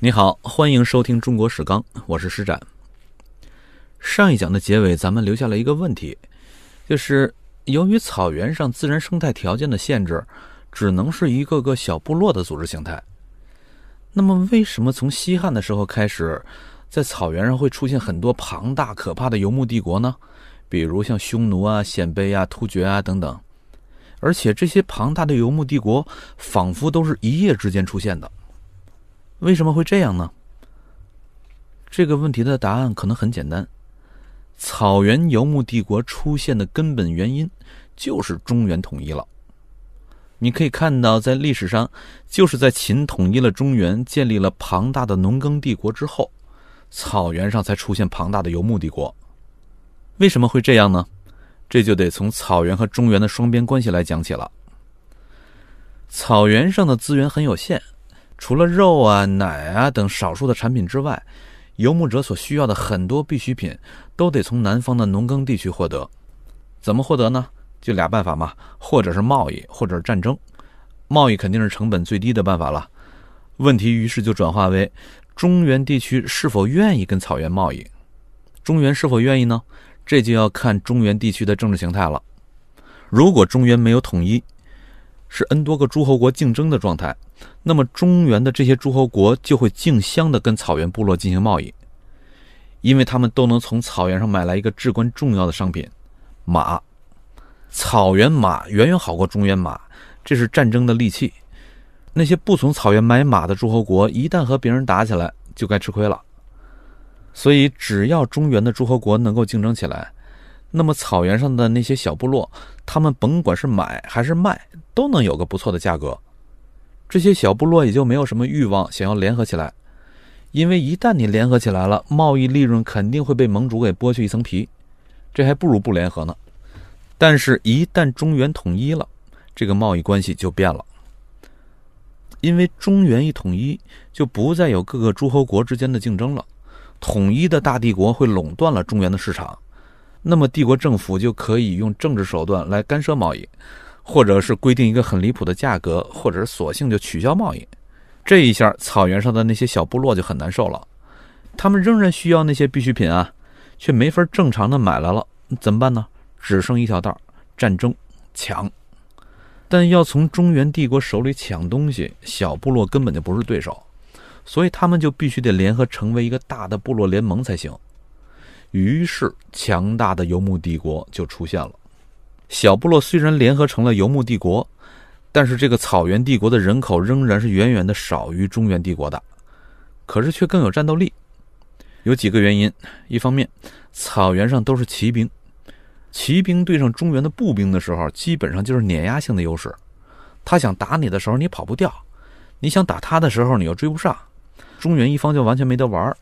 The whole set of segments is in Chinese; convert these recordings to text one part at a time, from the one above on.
你好，欢迎收听《中国史纲》，我是施展。上一讲的结尾，咱们留下了一个问题，就是由于草原上自然生态条件的限制，只能是一个个小部落的组织形态。那么，为什么从西汉的时候开始，在草原上会出现很多庞大可怕的游牧帝国呢？比如像匈奴啊、鲜卑啊、突厥啊等等。而且这些庞大的游牧帝国，仿佛都是一夜之间出现的。为什么会这样呢？这个问题的答案可能很简单：草原游牧帝国出现的根本原因就是中原统一了。你可以看到，在历史上，就是在秦统一了中原，建立了庞大的农耕帝国之后，草原上才出现庞大的游牧帝国。为什么会这样呢？这就得从草原和中原的双边关系来讲起了。草原上的资源很有限。除了肉啊、奶啊等少数的产品之外，游牧者所需要的很多必需品都得从南方的农耕地区获得。怎么获得呢？就俩办法嘛，或者是贸易，或者是战争。贸易肯定是成本最低的办法了。问题于是就转化为中原地区是否愿意跟草原贸易。中原是否愿意呢？这就要看中原地区的政治形态了。如果中原没有统一，是 N 多个诸侯国竞争的状态，那么中原的这些诸侯国就会竞相的跟草原部落进行贸易，因为他们都能从草原上买来一个至关重要的商品——马。草原马远远好过中原马，这是战争的利器。那些不从草原买马的诸侯国，一旦和别人打起来，就该吃亏了。所以，只要中原的诸侯国能够竞争起来，那么草原上的那些小部落，他们甭管是买还是卖，都能有个不错的价格。这些小部落也就没有什么欲望想要联合起来，因为一旦你联合起来了，贸易利润肯定会被盟主给剥去一层皮，这还不如不联合呢。但是，一旦中原统一了，这个贸易关系就变了，因为中原一统一，就不再有各个诸侯国之间的竞争了，统一的大帝国会垄断了中原的市场。那么帝国政府就可以用政治手段来干涉贸易，或者是规定一个很离谱的价格，或者是索性就取消贸易。这一下，草原上的那些小部落就很难受了。他们仍然需要那些必需品啊，却没法正常的买来了，怎么办呢？只剩一条道：战争抢。但要从中原帝国手里抢东西，小部落根本就不是对手，所以他们就必须得联合成为一个大的部落联盟才行。于是，强大的游牧帝国就出现了。小部落虽然联合成了游牧帝国，但是这个草原帝国的人口仍然是远远的少于中原帝国的，可是却更有战斗力。有几个原因：一方面，草原上都是骑兵，骑兵对上中原的步兵的时候，基本上就是碾压性的优势。他想打你的时候，你跑不掉；你想打他的时候，你又追不上。中原一方就完全没得玩。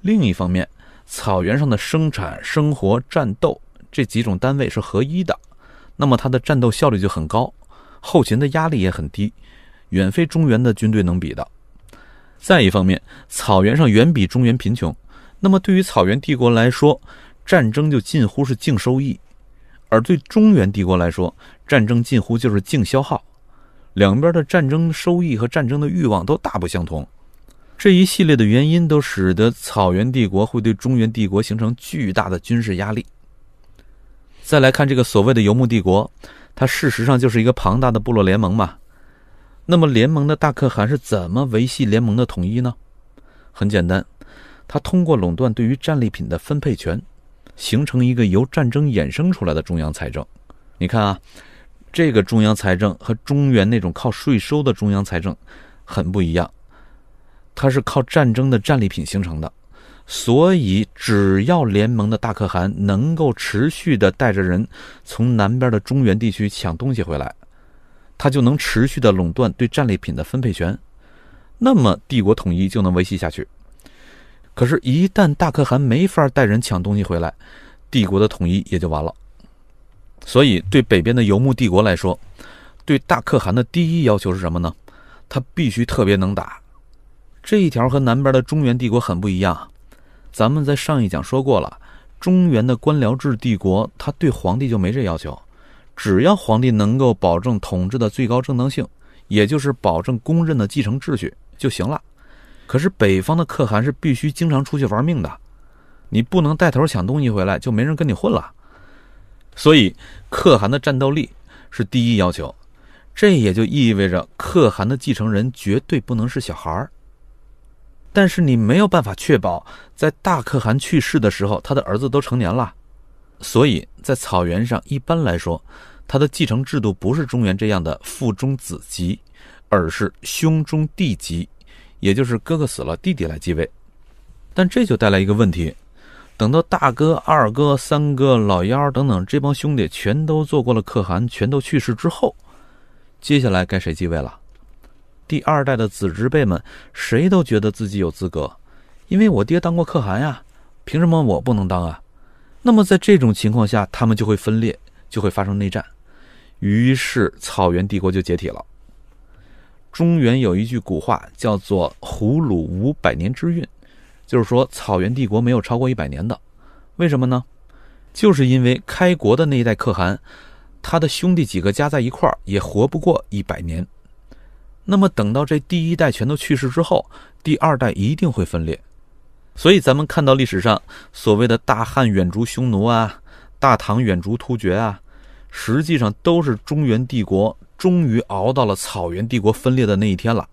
另一方面，草原上的生产、生活、战斗这几种单位是合一的，那么它的战斗效率就很高，后勤的压力也很低，远非中原的军队能比的。再一方面，草原上远比中原贫穷，那么对于草原帝国来说，战争就近乎是净收益；而对中原帝国来说，战争近乎就是净消耗。两边的战争收益和战争的欲望都大不相同。这一系列的原因都使得草原帝国会对中原帝国形成巨大的军事压力。再来看这个所谓的游牧帝国，它事实上就是一个庞大的部落联盟嘛。那么联盟的大可汗是怎么维系联盟的统一呢？很简单，他通过垄断对于战利品的分配权，形成一个由战争衍生出来的中央财政。你看啊，这个中央财政和中原那种靠税收的中央财政很不一样。它是靠战争的战利品形成的，所以只要联盟的大可汗能够持续的带着人从南边的中原地区抢东西回来，他就能持续的垄断对战利品的分配权，那么帝国统一就能维系下去。可是，一旦大可汗没法带人抢东西回来，帝国的统一也就完了。所以，对北边的游牧帝国来说，对大可汗的第一要求是什么呢？他必须特别能打。这一条和南边的中原帝国很不一样，咱们在上一讲说过了，中原的官僚制帝国，他对皇帝就没这要求，只要皇帝能够保证统治的最高正当性，也就是保证公认的继承秩序就行了。可是北方的可汗是必须经常出去玩命的，你不能带头抢东西回来，就没人跟你混了。所以，可汗的战斗力是第一要求。这也就意味着可汗的继承人绝对不能是小孩儿。但是你没有办法确保，在大可汗去世的时候，他的儿子都成年了。所以在草原上，一般来说，他的继承制度不是中原这样的父中子继，而是兄中弟继，也就是哥哥死了，弟弟来继位。但这就带来一个问题：等到大哥、二哥、三哥、老幺等等这帮兄弟全都做过了可汗，全都去世之后，接下来该谁继位了？第二代的子侄辈们谁都觉得自己有资格，因为我爹当过可汗呀，凭什么我不能当啊？那么在这种情况下，他们就会分裂，就会发生内战，于是草原帝国就解体了。中原有一句古话叫做“胡虏无百年之运”，就是说草原帝国没有超过一百年的。为什么呢？就是因为开国的那一代可汗。他的兄弟几个加在一块儿也活不过一百年，那么等到这第一代全都去世之后，第二代一定会分裂。所以咱们看到历史上所谓的大汉远逐匈奴啊，大唐远逐突厥啊，实际上都是中原帝国终于熬到了草原帝国分裂的那一天了。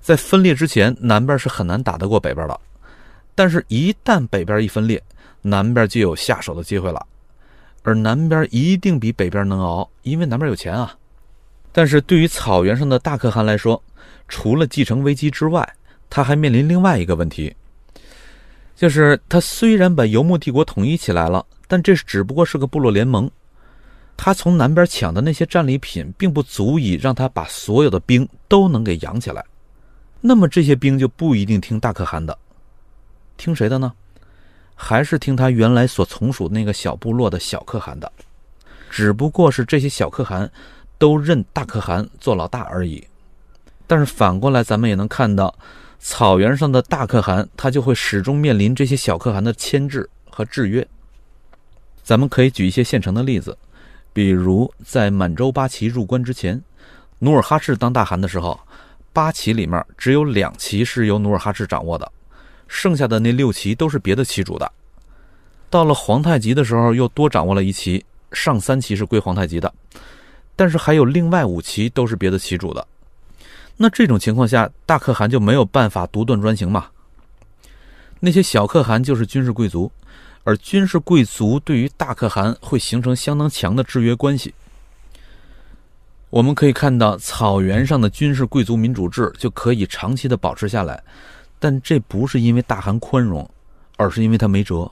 在分裂之前，南边是很难打得过北边的，但是一旦北边一分裂，南边就有下手的机会了。而南边一定比北边能熬，因为南边有钱啊。但是对于草原上的大可汗来说，除了继承危机之外，他还面临另外一个问题，就是他虽然把游牧帝国统一起来了，但这只不过是个部落联盟。他从南边抢的那些战利品，并不足以让他把所有的兵都能给养起来。那么这些兵就不一定听大可汗的，听谁的呢？还是听他原来所从属那个小部落的小可汗的，只不过是这些小可汗都认大可汗做老大而已。但是反过来，咱们也能看到，草原上的大可汗他就会始终面临这些小可汗的牵制和制约。咱们可以举一些现成的例子，比如在满洲八旗入关之前，努尔哈赤当大汗的时候，八旗里面只有两旗是由努尔哈赤掌握的。剩下的那六旗都是别的旗主的。到了皇太极的时候，又多掌握了一旗，上三旗是归皇太极的，但是还有另外五旗都是别的旗主的。那这种情况下，大可汗就没有办法独断专行嘛？那些小可汗就是军事贵族，而军事贵族对于大可汗会形成相当强的制约关系。我们可以看到，草原上的军事贵族民主制就可以长期的保持下来。但这不是因为大汗宽容，而是因为他没辙。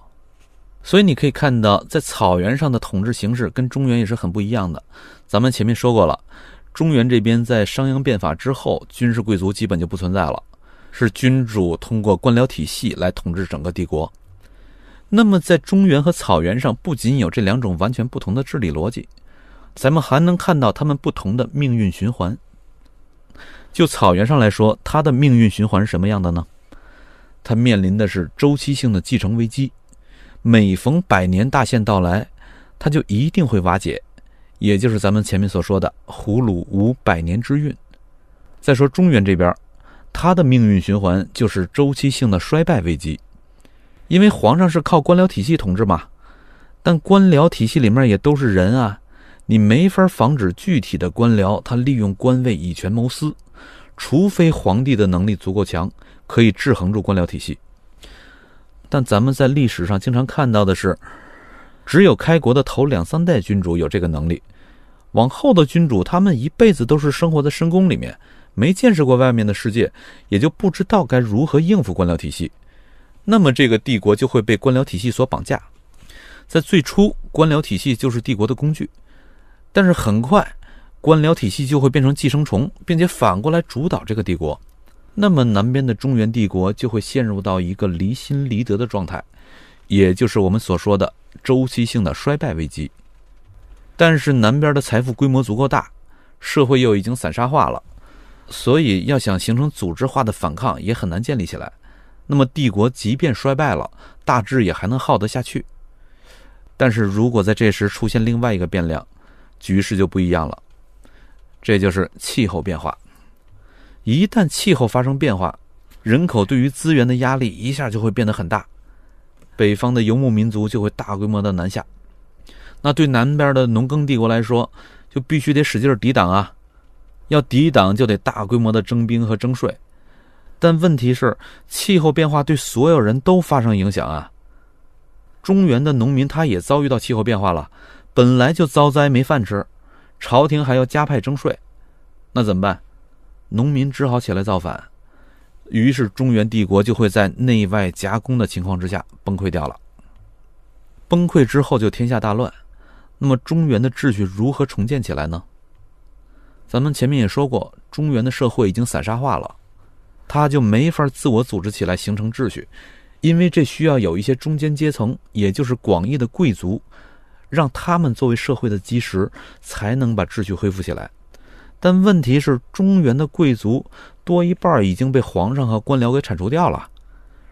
所以你可以看到，在草原上的统治形式跟中原也是很不一样的。咱们前面说过了，中原这边在商鞅变法之后，军事贵族基本就不存在了，是君主通过官僚体系来统治整个帝国。那么在中原和草原上，不仅有这两种完全不同的治理逻辑，咱们还能看到他们不同的命运循环。就草原上来说，它的命运循环是什么样的呢？他面临的是周期性的继承危机，每逢百年大限到来，他就一定会瓦解，也就是咱们前面所说的“胡虏无百年之运”。再说中原这边，他的命运循环就是周期性的衰败危机，因为皇上是靠官僚体系统治嘛，但官僚体系里面也都是人啊，你没法防止具体的官僚他利用官位以权谋私，除非皇帝的能力足够强。可以制衡住官僚体系，但咱们在历史上经常看到的是，只有开国的头两三代君主有这个能力，往后的君主他们一辈子都是生活在深宫里面，没见识过外面的世界，也就不知道该如何应付官僚体系，那么这个帝国就会被官僚体系所绑架。在最初，官僚体系就是帝国的工具，但是很快，官僚体系就会变成寄生虫，并且反过来主导这个帝国。那么南边的中原帝国就会陷入到一个离心离德的状态，也就是我们所说的周期性的衰败危机。但是南边的财富规模足够大，社会又已经散沙化了，所以要想形成组织化的反抗也很难建立起来。那么帝国即便衰败了，大致也还能耗得下去。但是如果在这时出现另外一个变量，局势就不一样了，这就是气候变化。一旦气候发生变化，人口对于资源的压力一下就会变得很大，北方的游牧民族就会大规模的南下。那对南边的农耕帝国来说，就必须得使劲抵挡啊！要抵挡就得大规模的征兵和征税。但问题是，气候变化对所有人都发生影响啊！中原的农民他也遭遇到气候变化了，本来就遭灾没饭吃，朝廷还要加派征税，那怎么办？农民只好起来造反，于是中原帝国就会在内外夹攻的情况之下崩溃掉了。崩溃之后就天下大乱，那么中原的秩序如何重建起来呢？咱们前面也说过，中原的社会已经散沙化了，它就没法自我组织起来形成秩序。因为这需要有一些中间阶层，也就是广义的贵族，让他们作为社会的基石，才能把秩序恢复起来。但问题是，中原的贵族多一半已经被皇上和官僚给铲除掉了，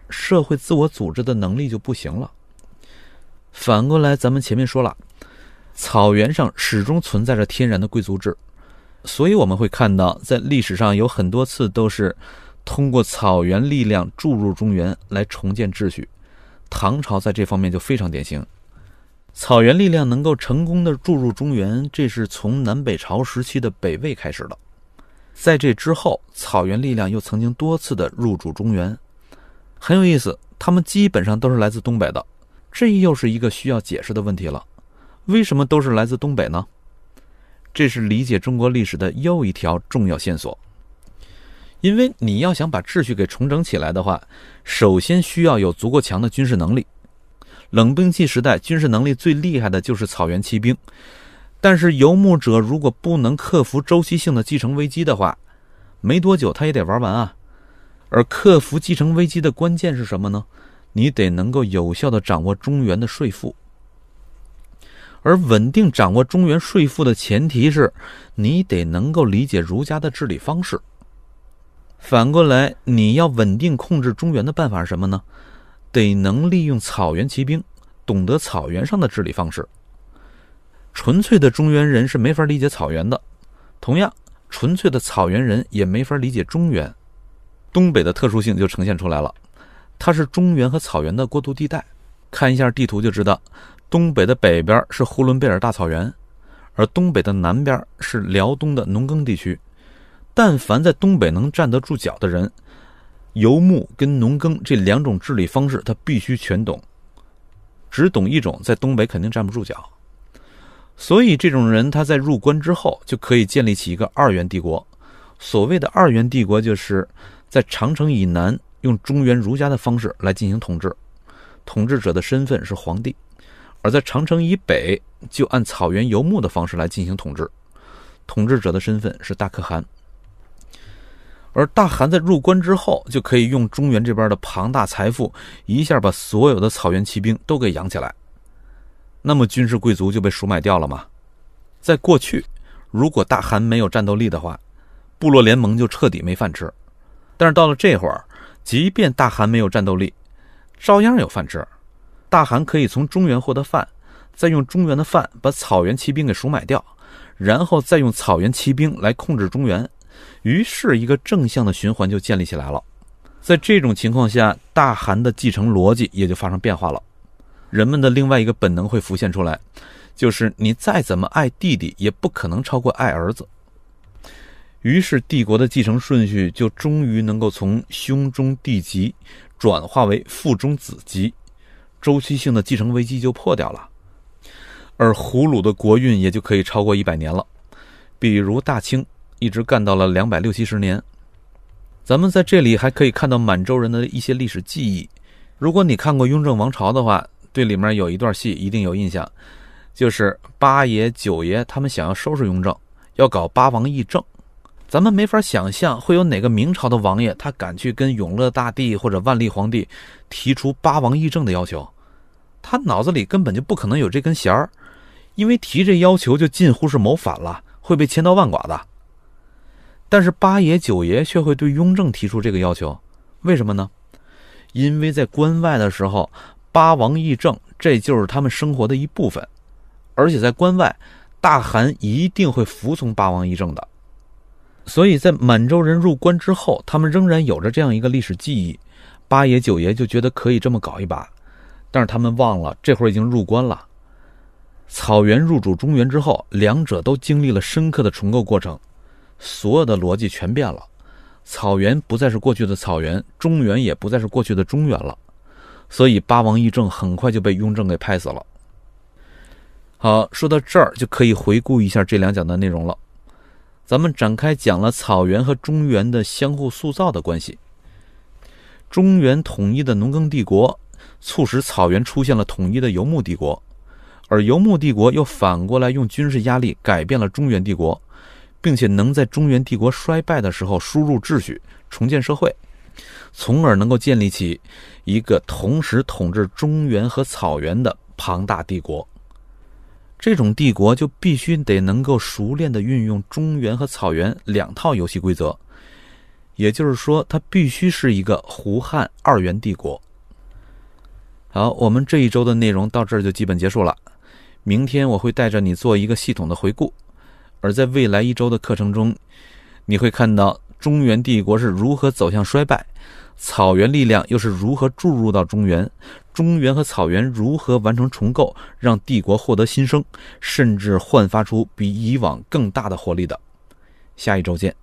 社会自我组织的能力就不行了。反过来，咱们前面说了，草原上始终存在着天然的贵族制，所以我们会看到，在历史上有很多次都是。通过草原力量注入中原来重建秩序，唐朝在这方面就非常典型。草原力量能够成功的注入中原，这是从南北朝时期的北魏开始的。在这之后，草原力量又曾经多次的入主中原，很有意思。他们基本上都是来自东北的，这又是一个需要解释的问题了。为什么都是来自东北呢？这是理解中国历史的又一条重要线索。因为你要想把秩序给重整起来的话，首先需要有足够强的军事能力。冷兵器时代，军事能力最厉害的就是草原骑兵。但是游牧者如果不能克服周期性的继承危机的话，没多久他也得玩完啊。而克服继承危机的关键是什么呢？你得能够有效的掌握中原的税赋。而稳定掌握中原税赋的前提是，你得能够理解儒家的治理方式。反过来，你要稳定控制中原的办法是什么呢？得能利用草原骑兵，懂得草原上的治理方式。纯粹的中原人是没法理解草原的，同样，纯粹的草原人也没法理解中原。东北的特殊性就呈现出来了，它是中原和草原的过渡地带。看一下地图就知道，东北的北边是呼伦贝尔大草原，而东北的南边是辽东的农耕地区。但凡在东北能站得住脚的人，游牧跟农耕这两种治理方式，他必须全懂。只懂一种，在东北肯定站不住脚。所以，这种人他在入关之后，就可以建立起一个二元帝国。所谓的二元帝国，就是在长城以南用中原儒家的方式来进行统治，统治者的身份是皇帝；而在长城以北，就按草原游牧的方式来进行统治，统治者的身份是大可汗。而大汗在入关之后，就可以用中原这边的庞大财富，一下把所有的草原骑兵都给养起来。那么军事贵族就被赎买掉了吗？在过去，如果大汗没有战斗力的话，部落联盟就彻底没饭吃。但是到了这会儿，即便大汗没有战斗力，照样有饭吃。大汗可以从中原获得饭，再用中原的饭把草原骑兵给赎买掉，然后再用草原骑兵来控制中原。于是，一个正向的循环就建立起来了。在这种情况下，大汗的继承逻辑也就发生变化了。人们的另外一个本能会浮现出来，就是你再怎么爱弟弟，也不可能超过爱儿子。于是，帝国的继承顺序就终于能够从兄终弟及转化为父中子及，周期性的继承危机就破掉了。而胡鲁的国运也就可以超过一百年了。比如大清。一直干到了两百六七十年，咱们在这里还可以看到满洲人的一些历史记忆。如果你看过《雍正王朝》的话，对里面有一段戏一定有印象，就是八爷、九爷他们想要收拾雍正，要搞八王议政。咱们没法想象会有哪个明朝的王爷他敢去跟永乐大帝或者万历皇帝提出八王议政的要求，他脑子里根本就不可能有这根弦儿，因为提这要求就近乎是谋反了，会被千刀万剐的。但是八爷九爷却会对雍正提出这个要求，为什么呢？因为在关外的时候，八王议政这就是他们生活的一部分，而且在关外，大汗一定会服从八王议政的。所以在满洲人入关之后，他们仍然有着这样一个历史记忆。八爷九爷就觉得可以这么搞一把，但是他们忘了，这会儿已经入关了。草原入主中原之后，两者都经历了深刻的重构过程，所有的逻辑全变了。草原不再是过去的草原，中原也不再是过去的中原了。所以八王议政很快就被雍正给拍死了。好，说到这儿就可以回顾一下这两讲的内容了。咱们展开讲了草原和中原的相互塑造的关系。中原统一的农耕帝国，促使草原出现了统一的游牧帝国。而游牧帝国又反过来用军事压力改变了中原帝国，并且能在中原帝国衰败的时候输入秩序，重建社会，从而能够建立起一个同时统治中原和草原的庞大帝国。这种帝国就必须得能够熟练地运用中原和草原两套游戏规则，也就是说，它必须是一个胡汉二元帝国。好，我们这一周的内容到这儿就基本结束了。明天我会带着你做一个系统的回顾，而在未来一周的课程中，你会看到中原帝国是如何走向衰败，草原力量又是如何注入到中原，中原和草原如何完成重构，让帝国获得新生，甚至焕发出比以往更大的活力的。下一周见。